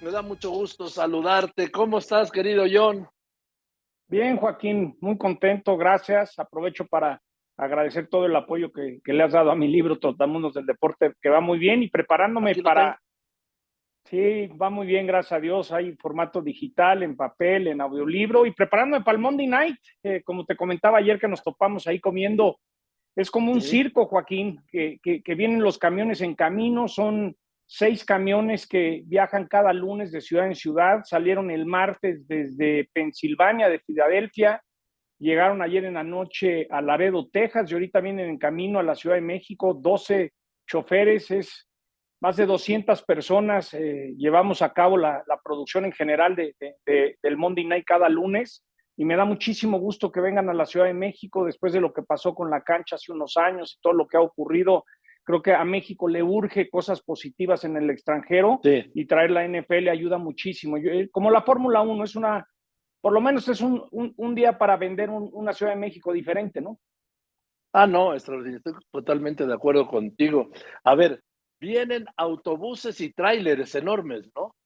Me da mucho gusto saludarte. ¿Cómo estás, querido John? Bien, Joaquín, muy contento, gracias. Aprovecho para agradecer todo el apoyo que, le has dado a mi libro Trotamundos del Deporte, que va muy bien y preparándome para... Sí, va muy bien, gracias a Dios. Hay formato digital, en papel, en audiolibro y preparándome para el Monday Night. como te comentaba ayer que nos topamos ahí comiendo, es como un circo, Joaquín, que, que vienen los camiones en camino, son seis camiones que viajan cada lunes de ciudad en ciudad. Salieron el martes desde Pensilvania, de Filadelfia. Llegaron ayer en la noche a Laredo, Texas, y ahorita vienen en camino a la Ciudad de México. 12 choferes, es más de 200 personas. Eh, llevamos a cabo la, producción en general de, del Monday Night cada lunes. Y me da muchísimo gusto que vengan a la Ciudad de México después de lo que pasó con la cancha hace unos años y todo lo que ha ocurrido Creo que a México le urge cosas positivas en el extranjero y traer la NFL ayuda muchísimo. Eh, como la Fórmula 1 es una, por lo menos es un, un, día para vender una Ciudad de México diferente, ¿no? Ah, no, extraordinario. Estoy totalmente de acuerdo contigo. A ver, vienen autobuses y tráileres enormes, ¿no?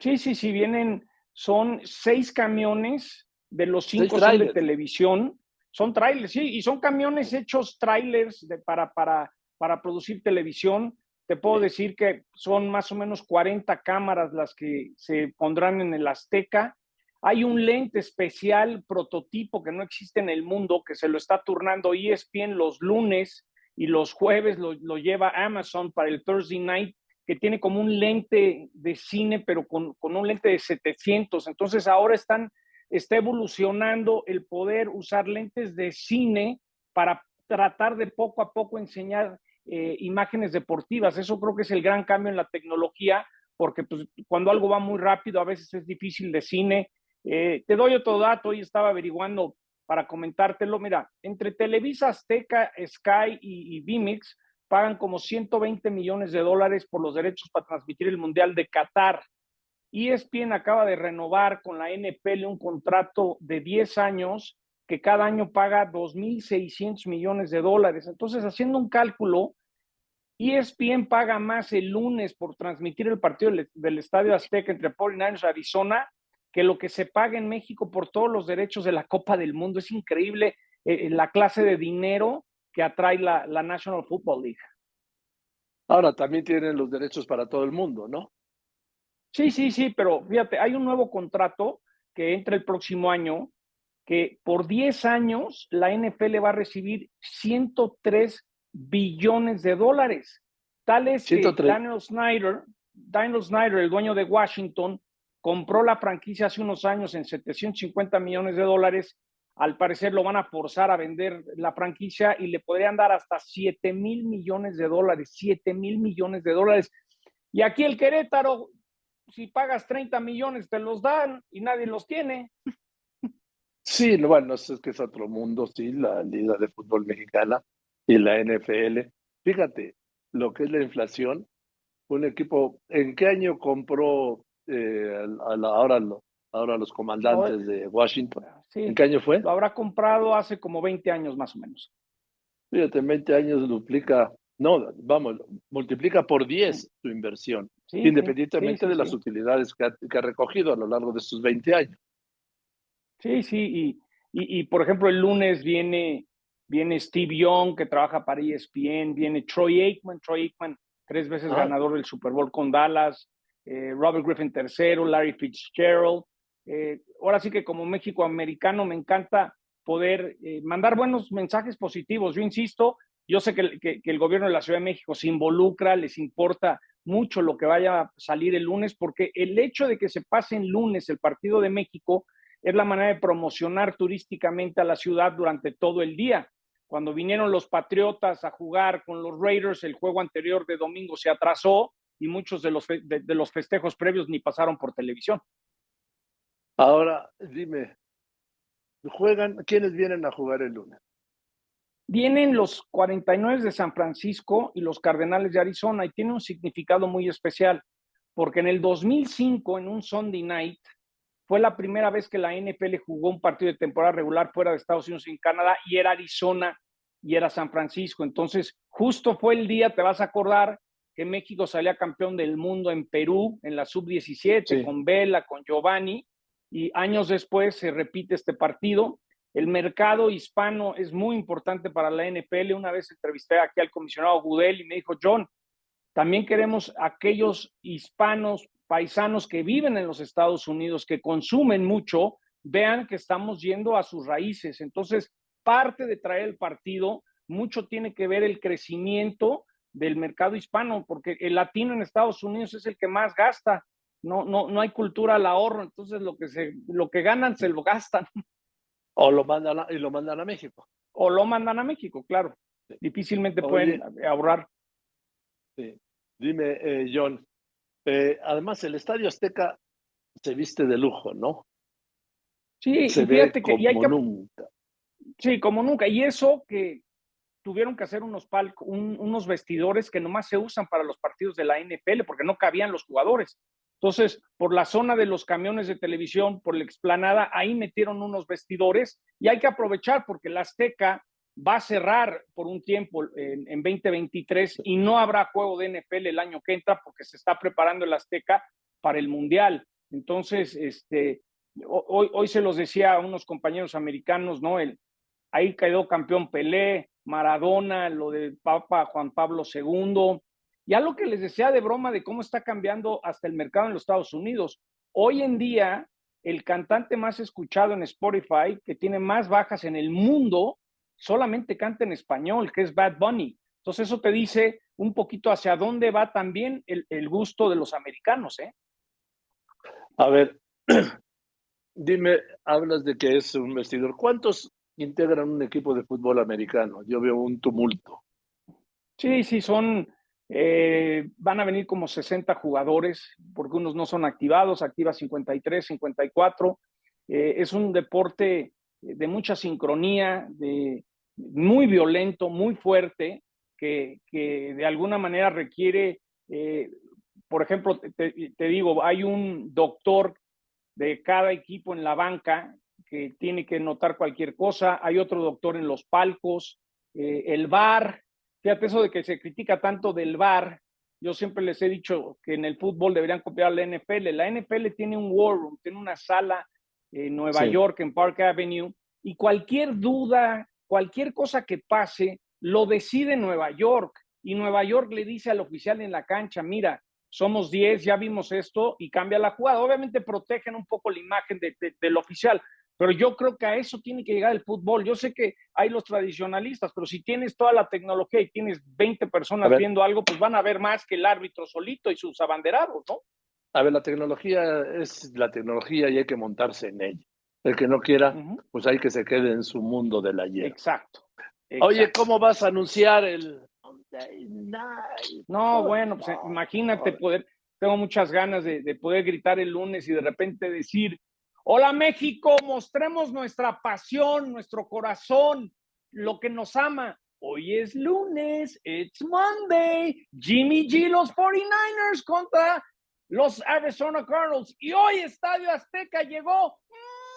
Sí, sí, sí, vienen, son seis camiones de los cinco son de televisión. Son trailers, sí, y son camiones hechos trailers de, para, para, para producir televisión. Te puedo decir que son más o menos 40 cámaras las que se pondrán en el Azteca. Hay un lente especial prototipo que no existe en el mundo, que se lo está turnando ESPN los lunes y los jueves lo, lleva Amazon para el Thursday Night, que tiene como un lente de cine, pero con, con un lente de 700. Entonces ahora están, está evolucionando el poder usar lentes de cine para tratar de poco a poco enseñar eh, imágenes deportivas. Eso creo que es el gran cambio en la tecnología, porque pues, cuando algo va muy rápido a veces es difícil de cine. Eh, te doy otro dato, hoy estaba averiguando para comentártelo. Mira, entre Televisa, Azteca, Sky y, y Vimix pagan como 120 millones de dólares por los derechos para transmitir el Mundial de Qatar. ESPN acaba de renovar con la NPL un contrato de 10 años que cada año paga 2.600 millones de dólares. Entonces, haciendo un cálculo, ESPN paga más el lunes por transmitir el partido del, Estadio Azteca entre 49ers y Arizona que lo que se paga en México por todos los derechos de la Copa del Mundo. Es increíble eh, eh, la clase de dinero que atrae la, la National Football League. Ahora también tienen los derechos para todo el mundo, ¿no? Sí, sí, sí, pero fíjate, hay un nuevo contrato que entra el próximo año que por 10 años la NFL va a recibir 103 billones de dólares. Tal es que Daniel Snyder, Daniel Snyder, el dueño de Washington, compró la franquicia hace unos años en 750 millones de dólares. Al parecer lo van a forzar a vender la franquicia y le podrían dar hasta 7 mil millones de dólares, 7 mil millones de dólares. Y aquí el Querétaro, si pagas 30 millones, te los dan y nadie los tiene. Sí, bueno, es que es otro mundo, sí, la Liga de Fútbol Mexicana y la NFL. Fíjate, lo que es la inflación, un equipo, ¿en qué año compró eh, ahora, ahora los comandantes de Washington? ¿En qué año fue? Lo habrá comprado hace como 20 años más o menos. Fíjate, en 20 años duplica, no, vamos, multiplica por 10 su inversión, independientemente de las utilidades que ha, que ha, recogido a lo largo de estos 20 años. Sí, sí, y, y, y por ejemplo el lunes viene viene Steve Young, que trabaja para ESPN, viene Troy Aikman, Troy Aikman, tres veces ganador del Super Bowl con Dallas, eh, Robert Griffin tercero, Larry Fitzgerald. Eh, ahora sí que como México americano me encanta poder eh, mandar buenos mensajes positivos. Yo insisto, yo sé que, que, el gobierno de la Ciudad de México se involucra, les importa mucho lo que vaya a salir el lunes, porque el hecho de que se pase en lunes el partido de México es la manera de promocionar turísticamente a la ciudad durante todo el día. Cuando vinieron los Patriotas a jugar con los Raiders, el juego anterior de domingo se atrasó y muchos de los, de, los festejos previos ni pasaron por televisión. Ahora, dime, ¿juegan? ¿Quiénes vienen a jugar el lunes? Vienen los 49 de San Francisco y los Cardenales de Arizona y tiene un significado muy especial, porque en el 2005, en un Sunday night, fue la primera vez que la NFL jugó un partido de temporada regular fuera de Estados Unidos y en Canadá y era Arizona y era San Francisco. Entonces, justo fue el día, te vas a acordar, que México salía campeón del mundo en Perú, en la sub-17, con Vela, con Giovanni, y años después se repite este partido. El mercado hispano es muy importante para la NPL. Una vez entrevisté aquí al comisionado Gudel y me dijo, John, también queremos aquellos hispanos, paisanos que viven en los Estados Unidos, que consumen mucho, vean que estamos yendo a sus raíces. Entonces, parte de traer el partido, mucho tiene que ver el crecimiento del mercado hispano, porque el latino en Estados Unidos es el que más gasta. No, no, no hay cultura al ahorro, entonces lo que, se, lo que ganan se lo gastan. O lo mandan a, y lo mandan a México. O lo mandan a México, claro. Difícilmente pueden ahorrar. Sí. Dime, eh, John, eh, además el Estadio Azteca se viste de lujo, ¿no? Sí, se fíjate que, como nunca. Sí, como nunca. Y eso que tuvieron que hacer unos palcos, unos vestidores que nomás se usan para los partidos de la NFL porque no cabían los jugadores. Entonces, por la zona de los camiones de televisión, por la explanada, ahí metieron unos vestidores y hay que aprovechar porque la Azteca va a cerrar por un tiempo en, 2023 y no habrá juego de NFL el año que entra porque se está preparando el Azteca para el Mundial. Entonces, este, hoy, hoy se los decía a unos compañeros americanos, ¿no? El, ahí quedó campeón Pelé, Maradona, lo de Papa Juan Pablo II. Ya lo que les decía de broma de cómo está cambiando hasta el mercado en los Estados Unidos. Hoy en día, el cantante más escuchado en Spotify, que tiene más bajas en el mundo, solamente canta en español, que es Bad Bunny. Entonces eso te dice un poquito hacia dónde va también el, gusto de los americanos, ¿eh? A ver, dime, hablas de que es un vestidor. ¿Cuántos integran un equipo de fútbol americano? Yo veo un tumulto. Sí, sí, son, eh, van a venir como 60 jugadores, porque unos no son activados, activa 53, 54. Eh, es un deporte de mucha sincronía, de, muy violento, muy fuerte, que, de alguna manera requiere, eh, por ejemplo, te, digo, hay un doctor de cada equipo en la banca que tiene que notar cualquier cosa, hay otro doctor en los palcos, eh, el bar, fíjate eso de que se critica tanto del bar, yo siempre les he dicho que en el fútbol deberían copiar la NFL, la NFL tiene un war room, tiene una sala en Nueva York, en Park Avenue, y cualquier duda, cualquier cosa que pase, lo decide Nueva York. Y Nueva York le dice al oficial en la cancha, mira, somos 10, ya vimos esto y cambia la jugada. Obviamente protegen un poco la imagen del oficial, pero yo creo que a eso tiene que llegar el fútbol. Yo sé que hay los tradicionalistas, pero si tienes toda la tecnología y tienes 20 personas viendo algo, pues van a ver más que el árbitro solito y sus abanderados, ¿no? A ver, la tecnología es la tecnología y hay que montarse en ella. El que no quiera, pues hay que se quede en su mundo del ayer. Exacto, Oye, ¿cómo vas a anunciar el No, bueno, pues imagínate poder, tengo muchas ganas de, de poder gritar el lunes y de repente decir, hola México, mostremos nuestra pasión, nuestro corazón, lo que nos ama. Hoy es lunes, it's Monday, Jimmy G, los 49ers contra los Arizona Cardinals. Y hoy Estadio Azteca llegó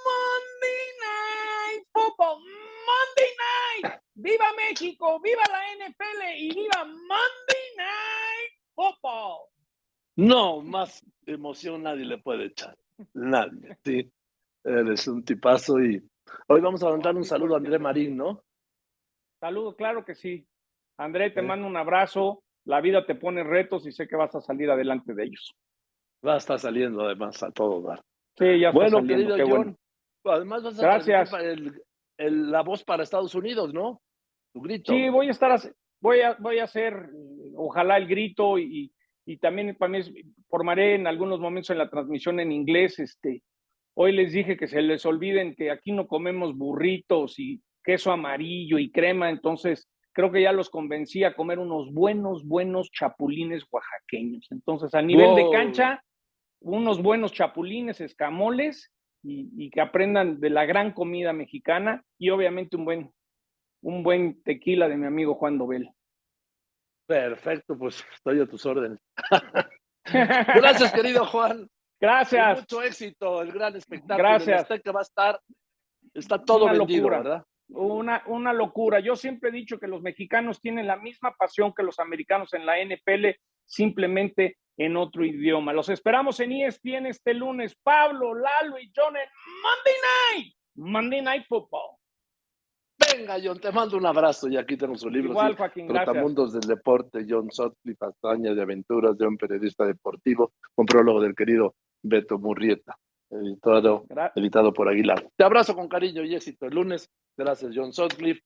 Monday Night Football, Monday Night. ¡Viva México! ¡Viva la NFL! ¡Y viva Monday Night Football! No, más emoción nadie le puede echar. Nadie, sí. Eres un tipazo y hoy vamos a mandar un saludo a André Marín, ¿no? Saludo, claro que sí. André, te mando un abrazo. La vida te pone retos y sé que vas a salir adelante de ellos. Va a estar saliendo además a todo dar. Sí, ya está bueno, saliendo. Querido John, Además vas a Gracias. El, la voz para Estados Unidos, ¿no? Tu grito. Sí, voy a estar, voy a, voy a hacer, ojalá el grito y, y también para mí formaré en algunos momentos en la transmisión en inglés. Este, hoy les dije que se les olviden que aquí no comemos burritos y queso amarillo y crema, entonces creo que ya los convencí a comer unos buenos, buenos chapulines oaxaqueños. Entonces, a nivel de cancha, unos buenos chapulines, escamoles y, que aprendan de la gran comida mexicana y obviamente un buen, un buen tequila de mi amigo Juan Dobel. Perfecto, pues estoy a tus órdenes. Gracias, querido Juan. Gracias. mucho éxito, el gran espectáculo. Gracias. que va a estar, está todo una vendido, locura. ¿verdad? Una, una locura. Yo siempre he dicho que los mexicanos tienen la misma pasión que los americanos en la NFL. Simplemente en otro idioma. Los esperamos en ESPN este lunes. Pablo, Lalo y John en Monday Night, Monday Night Football. Venga, John, te mando un abrazo y aquí tenemos un libro. Igual, Joaquín, Trotamundos del Deporte, John Sotcliffe, Hazañas de Aventuras de un periodista deportivo, con prólogo del querido Beto Murrieta, editado, editado por Aguilar. Te abrazo con cariño y éxito el lunes. Gracias, John Sutcliffe.